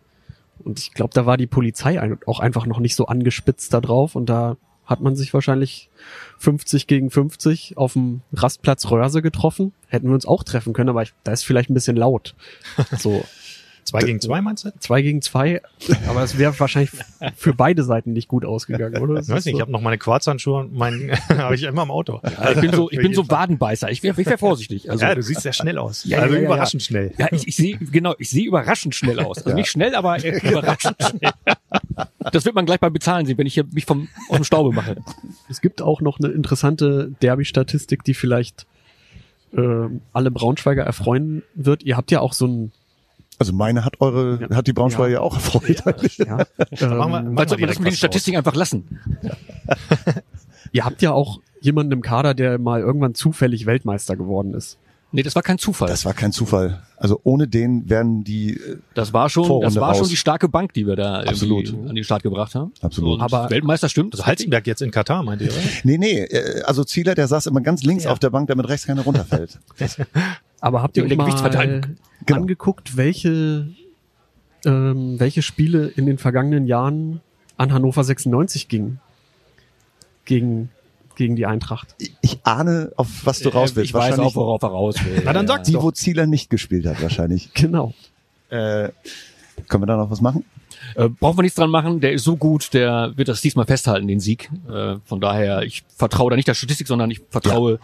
Und ich glaube, da war die Polizei auch einfach noch nicht so angespitzt da drauf. Und da hat man sich wahrscheinlich 50 gegen 50 auf dem Rastplatz Röhrse getroffen. Hätten wir uns auch treffen können, aber ich, da ist vielleicht ein bisschen laut. So (laughs) Zwei gegen zwei meinst du? zwei gegen zwei, aber es wäre wahrscheinlich für beide Seiten nicht gut ausgegangen, oder? Ich weiß nicht, ich habe noch meine Quarzhandschuhe und meinen (laughs) habe ich immer im Auto. Ja, ich bin so, ich bin so Wadenbeißer. Ich wäre ich wär vorsichtig. Also, ja, du siehst sehr schnell aus. Ja, also ja, ja, überraschend schnell. Ja, ich, ich sehe genau, ich sehe überraschend schnell aus. Also nicht schnell, aber äh, überraschend schnell. Das wird man gleich beim Bezahlen sehen, wenn ich hier mich vom aus dem Staube mache. Es gibt auch noch eine interessante Derby-Statistik, die vielleicht ähm, alle Braunschweiger erfreuen wird. Ihr habt ja auch so ein Also meine hat eure, Ja. hat die Braunschweiger ja. auch erfreut. ja, (laughs) Machen wir, ähm, machen wir sollte man das direkt mit den Statistiken einfach lassen? (laughs) ihr habt ja auch jemanden im Kader, der mal irgendwann zufällig Weltmeister geworden ist. Nee, das war kein Zufall. Das war kein Zufall. Also ohne den wären die äh, Das war schon, Vorrunde das war raus. schon die starke Bank, die wir da Absolut. irgendwie an den Start gebracht haben. Absolut. Und Aber- Weltmeister stimmt. Also Halzenberg jetzt in Katar, meint ihr, oder? Nee, nee, äh, also Zieler, der saß immer ganz links Ja. auf der Bank, damit rechts keiner runterfällt. (laughs) Aber habt ihr euch mal. Genau. angeguckt, welche, ähm, welche Spiele in den vergangenen Jahren an Hannover 96 gingen? Gegen, gegen die Eintracht. Ich ahne, auf was du raus willst. ich weiß auch, worauf er raus will. Na, dann sag's die, doch. wo Zieler nicht gespielt hat, wahrscheinlich. (laughs) Genau. Äh, können wir da noch was machen? Äh, brauchen wir nichts dran machen, der ist so gut, der wird das diesmal festhalten, den Sieg. Äh, von daher, ich vertraue da nicht der Statistik, sondern ich vertraue,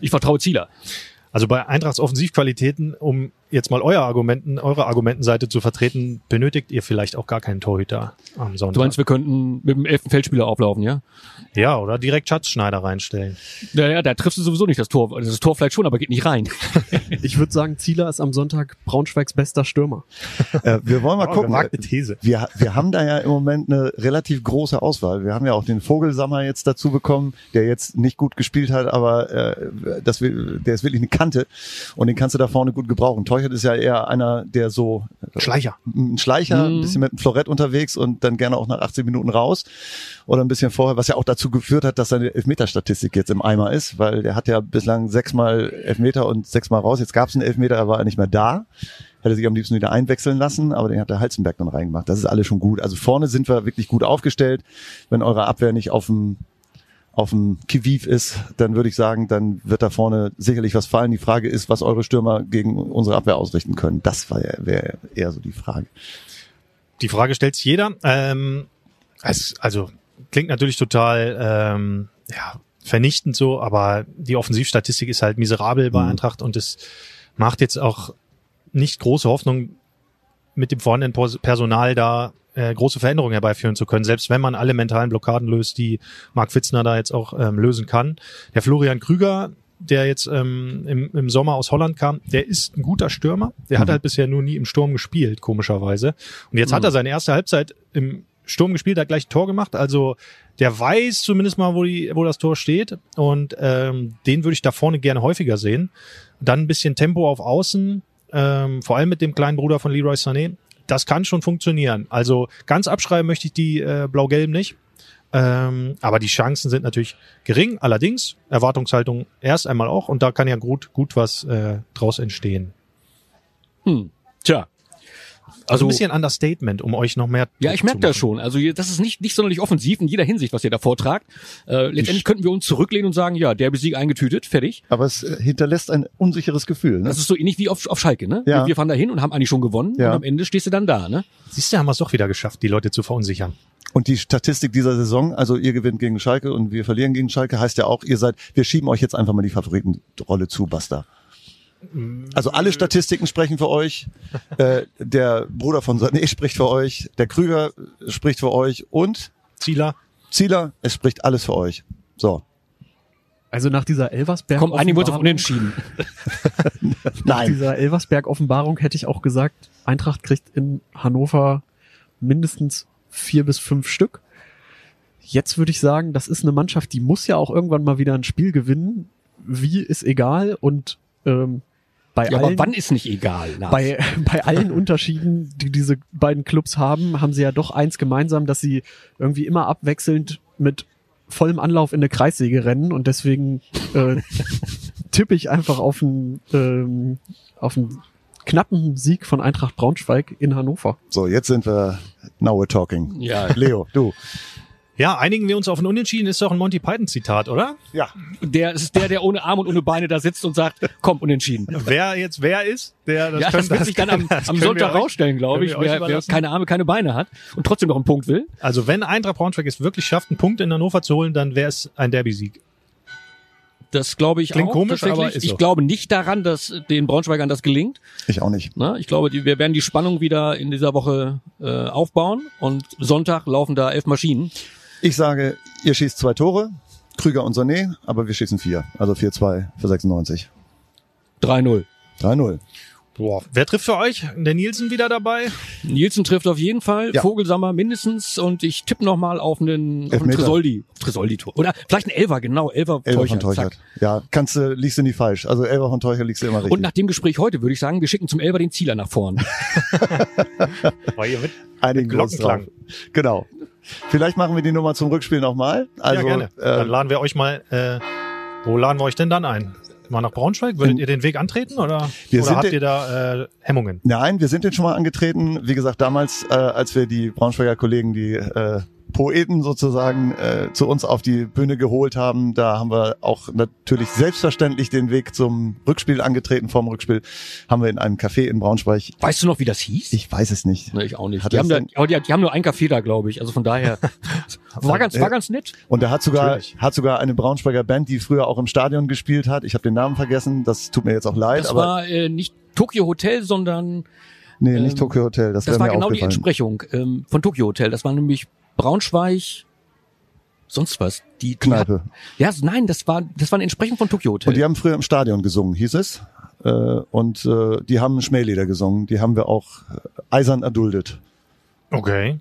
ich vertraue Zieler. Also bei Eintrachts Offensivqualitäten, um jetzt mal euer Argumenten, eure Argumentenseite zu vertreten, benötigt ihr vielleicht auch gar keinen Torhüter am Sonntag. Du meinst, wir könnten mit dem elften Feldspieler auflaufen, ja? ja, oder direkt Schatzschneider reinstellen. Naja, da triffst du sowieso nicht das Tor. Also Das Tor vielleicht schon, aber geht nicht rein. (laughs) Ich würde sagen, Zieler ist am Sonntag Braunschweigs bester Stürmer. Äh, wir wollen mal (laughs) Oh, gucken. gewagte These. Wir, wir haben da ja im Moment eine relativ große Auswahl. Wir haben ja auch den Vogelsammer jetzt dazu bekommen, der jetzt nicht gut gespielt hat, aber äh, das, will- der ist wirklich eine Kante und den kannst du da vorne gut gebrauchen. Teuchert ist ja eher einer, der so Schleicher. ein Schleicher, ein bisschen mit einem Florett unterwegs und dann gerne auch nach 18 Minuten raus oder ein bisschen vorher, was ja auch dazu geführt hat, dass seine Elfmeterstatistik jetzt im Eimer ist, weil der hat ja bislang sechsmal Elfmeter und sechsmal raus. Jetzt gab es einen Elfmeter, er war nicht mehr da. Hätte sich am liebsten wieder einwechseln lassen, aber den hat der Halzenberg dann reingemacht. Das ist alles schon gut. Also vorne sind wir wirklich gut aufgestellt. Wenn eure Abwehr nicht auf dem auf dem Kiviv ist, dann würde ich sagen, dann wird da vorne sicherlich was fallen. Die Frage ist, was eure Stürmer gegen unsere Abwehr ausrichten können. Das wäre eher so die Frage. Die Frage stellt sich jeder. Ähm, es, also klingt natürlich total ähm, ja, vernichtend so, aber die Offensivstatistik ist halt miserabel bei Mhm. Eintracht und es macht jetzt auch nicht große Hoffnung, mit dem vorhandenen Personal da äh, große Veränderungen herbeiführen zu können, selbst wenn man alle mentalen Blockaden löst, die Marc Fitzner da jetzt auch ähm, lösen kann. Der Florian Krüger, der jetzt ähm, im, im Sommer aus Holland kam, der ist ein guter Stürmer. Der hat Mhm. halt bisher nur nie im Sturm gespielt, komischerweise. Und jetzt hat er seine erste Halbzeit im Sturm gespielt, hat gleich ein Tor gemacht. Also der weiß zumindest mal, wo, die, wo das Tor steht. Und ähm, den würde ich da vorne gerne häufiger sehen. Dann ein bisschen Tempo auf Außen, ähm, vor allem mit dem kleinen Bruder von Leroy Sané. Das kann schon funktionieren. Also ganz abschreiben möchte ich die äh, Blau-Gelben nicht. Ähm, aber die Chancen sind natürlich gering. Allerdings Erwartungshaltung erst einmal auch. Und da kann ja gut, gut was äh, draus entstehen. Hm. Tja. Also ein bisschen Understatement, um euch noch mehr ja, ich merke das schon. Also das ist nicht, nicht sonderlich offensiv in jeder Hinsicht, was ihr da vortragt. Äh, letztendlich könnten wir uns zurücklehnen und sagen, ja, der Sieg eingetütet, fertig. Aber es äh, hinterlässt ein unsicheres Gefühl. Ne? Das ist so ähnlich wie auf, auf Schalke, ne? Ja. Wir, wir fahren da hin und haben eigentlich schon gewonnen Ja. und am Ende stehst du dann da, ne? Siehst du, haben wir es doch wieder geschafft, die Leute zu verunsichern. Und die Statistik dieser Saison, also ihr gewinnt gegen Schalke und wir verlieren gegen Schalke, heißt ja auch, ihr seid, wir schieben euch jetzt einfach mal die Favoritenrolle zu, Basta. Also alle Statistiken sprechen für euch. Äh, der Bruder von Sané (laughs) spricht für euch. Der Krüger spricht für euch. Und Zieler, Zieler, es spricht alles für euch. So. Also nach dieser Elversberg Komm, wir uns auf Offenbarung- Unentschieden. (laughs) Nach Nein. dieser Elversberg-Offenbarung hätte ich auch gesagt, Eintracht kriegt in Hannover mindestens vier bis fünf Stück. Jetzt würde ich sagen, das ist eine Mannschaft, die muss ja auch irgendwann mal wieder ein Spiel gewinnen. Wie ist egal und ähm, bei Ja, aber allen, wann ist nicht egal? Lars? bei, (laughs) bei allen Unterschieden, die diese beiden Clubs haben, haben sie ja doch eins gemeinsam, dass sie irgendwie immer abwechselnd mit vollem Anlauf in eine Kreissäge rennen und deswegen äh, (laughs) tippe ich einfach auf ein, ähm, auf ein knappen Sieg von Eintracht Braunschweig in Hannover. So, jetzt sind wir, now we're talking. Ja. Leo, du. (laughs) Ja, einigen wir uns auf ein Unentschieden, ist doch ein Monty Python-Zitat, oder? Ja. Der es ist der, der ohne Arm und ohne Beine da sitzt und sagt, komm, unentschieden. Wer jetzt wer ist, der das ja, können- das wird sich dann am, (laughs) das am Sonntag euch- rausstellen, glaube ich, wer, wer keine Arme, keine Beine hat und trotzdem noch einen Punkt will. Also wenn Eintracht Braunschweig es wirklich schafft, einen Punkt in Hannover zu holen, dann wäre es ein Derby-Sieg. Das glaube ich Klingt auch. komisch, aber ist ich so. glaube nicht daran, dass den Braunschweigern das gelingt. Ich auch nicht. Ne? Ich glaube, die, wir werden die Spannung wieder in dieser Woche äh, aufbauen und Sonntag laufen da elf Maschinen. Ich sage, ihr schießt zwei Tore, Krüger und Sané, aber wir schießen vier. Also 4-2 für 96. 3-0. 3-0. Boah. Wer trifft für euch? Der Nielsen wieder dabei? Nielsen trifft auf jeden Fall, Ja. Vogelsammer mindestens und ich tippe noch mal auf einen, auf einen. Tresoldi. Tresoldi-Tor. Oder vielleicht ein Elfer, genau, Elfer, Elfer Teuchert, von Teuchert. zack. Ja, kannst du, liegst du nie falsch. Also Elfer von Teuchert liegst du immer richtig. Und nach dem Gespräch heute würde ich sagen, wir schicken zum Elfer den Zieler nach vorn. (laughs) Mit? Einigen drauf. Glockenklang. Genau. Vielleicht machen wir die Nummer zum Rückspiel nochmal. Also, ja, gerne. dann Äh, laden wir euch mal, äh, wo laden wir euch denn dann ein? Mal nach Braunschweig? Würdet ihr den Weg antreten oder, Wir oder habt ihr da äh, Hemmungen? nein, wir sind den schon mal angetreten. Wie gesagt, damals, äh, als wir die Braunschweiger Kollegen, die äh, Poeten sozusagen äh, zu uns auf die Bühne geholt haben, da haben wir auch natürlich selbstverständlich den Weg zum Rückspiel angetreten. Vorm Rückspiel haben wir in einem Café in Braunschweig. Weißt du noch, wie das hieß? Ich weiß es nicht. Ne, ich auch nicht. Hat Die haben, da, aber die, die haben nur ein Café da, glaube ich. Also von daher (laughs) war ganz, war ganz nett. Und er hat sogar, Natürlich. hat sogar eine Braunschweiger Band, die früher auch im Stadion gespielt hat. Ich habe den Namen vergessen. Das tut mir jetzt auch leid. Das aber war äh, nicht Tokyo Hotel, sondern nee, ähm, nicht Tokyo Hotel. Das, das war mir genau die. Entsprechung ähm, von Tokyo Hotel. Das war nämlich Braunschweig, sonst was. Die, die Kneipe. Hat, ja, nein, das war das war eine Entsprechung von Tokyo Hotel. Und die haben früher im Stadion gesungen, hieß es. Äh, und äh, die haben Schmählieder gesungen. Die haben wir auch äh, eisern erduldet. Okay.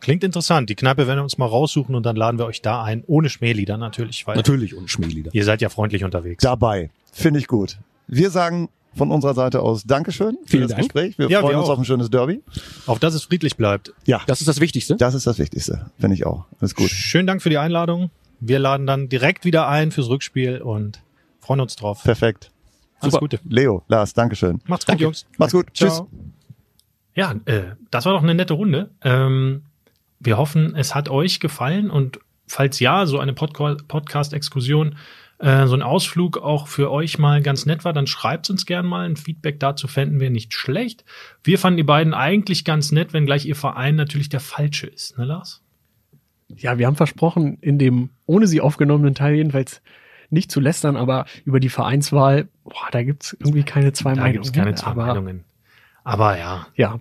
Klingt interessant. Die Kneipe werden wir uns mal raussuchen und dann laden wir euch da ein. Ohne Schmählieder natürlich, weil Natürlich und Schmählieder. ihr seid ja freundlich unterwegs. Dabei. Finde ich gut. Wir sagen von unserer Seite aus Dankeschön für Vielen das Dank. Gespräch. Wir Ja, freuen wir uns auf ein schönes Derby. Auf dass es friedlich bleibt. Ja, Das ist das Wichtigste. das ist das Wichtigste. Finde ich auch. Alles gut. Schönen Dank für die Einladung. Wir laden dann direkt wieder ein fürs Rückspiel und freuen uns drauf. Perfekt. Alles Super. Gute. Leo, Lars, Dankeschön. Macht's gut, Jungs. Macht's gut. Tschüss. Ciao. Ja, äh, das war doch eine nette Runde. Ähm, wir hoffen, es hat euch gefallen und falls ja, so eine Podca Podcast-Exkursion, äh, so ein Ausflug auch für euch mal ganz nett war, dann schreibt uns gern mal. Ein Feedback dazu fänden wir nicht schlecht. Wir fanden die beiden eigentlich ganz nett, wenngleich ihr Verein natürlich der falsche ist, ne Lars? Ja, wir haben versprochen, in dem ohne sie aufgenommenen Teil jedenfalls nicht zu lästern, aber über die Vereinswahl, boah, da gibt's irgendwie keine zwei Da Meinungen. gibt's keine zwei aber, Meinungen. Aber ja, Ja,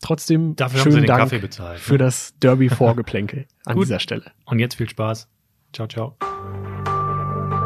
trotzdem dafür haben schönen sie den Dank Kaffee bezahlt. für das Derby-Vorgeplänkel (laughs) an Gut. dieser Stelle. Und jetzt viel Spaß. Ciao, ciao.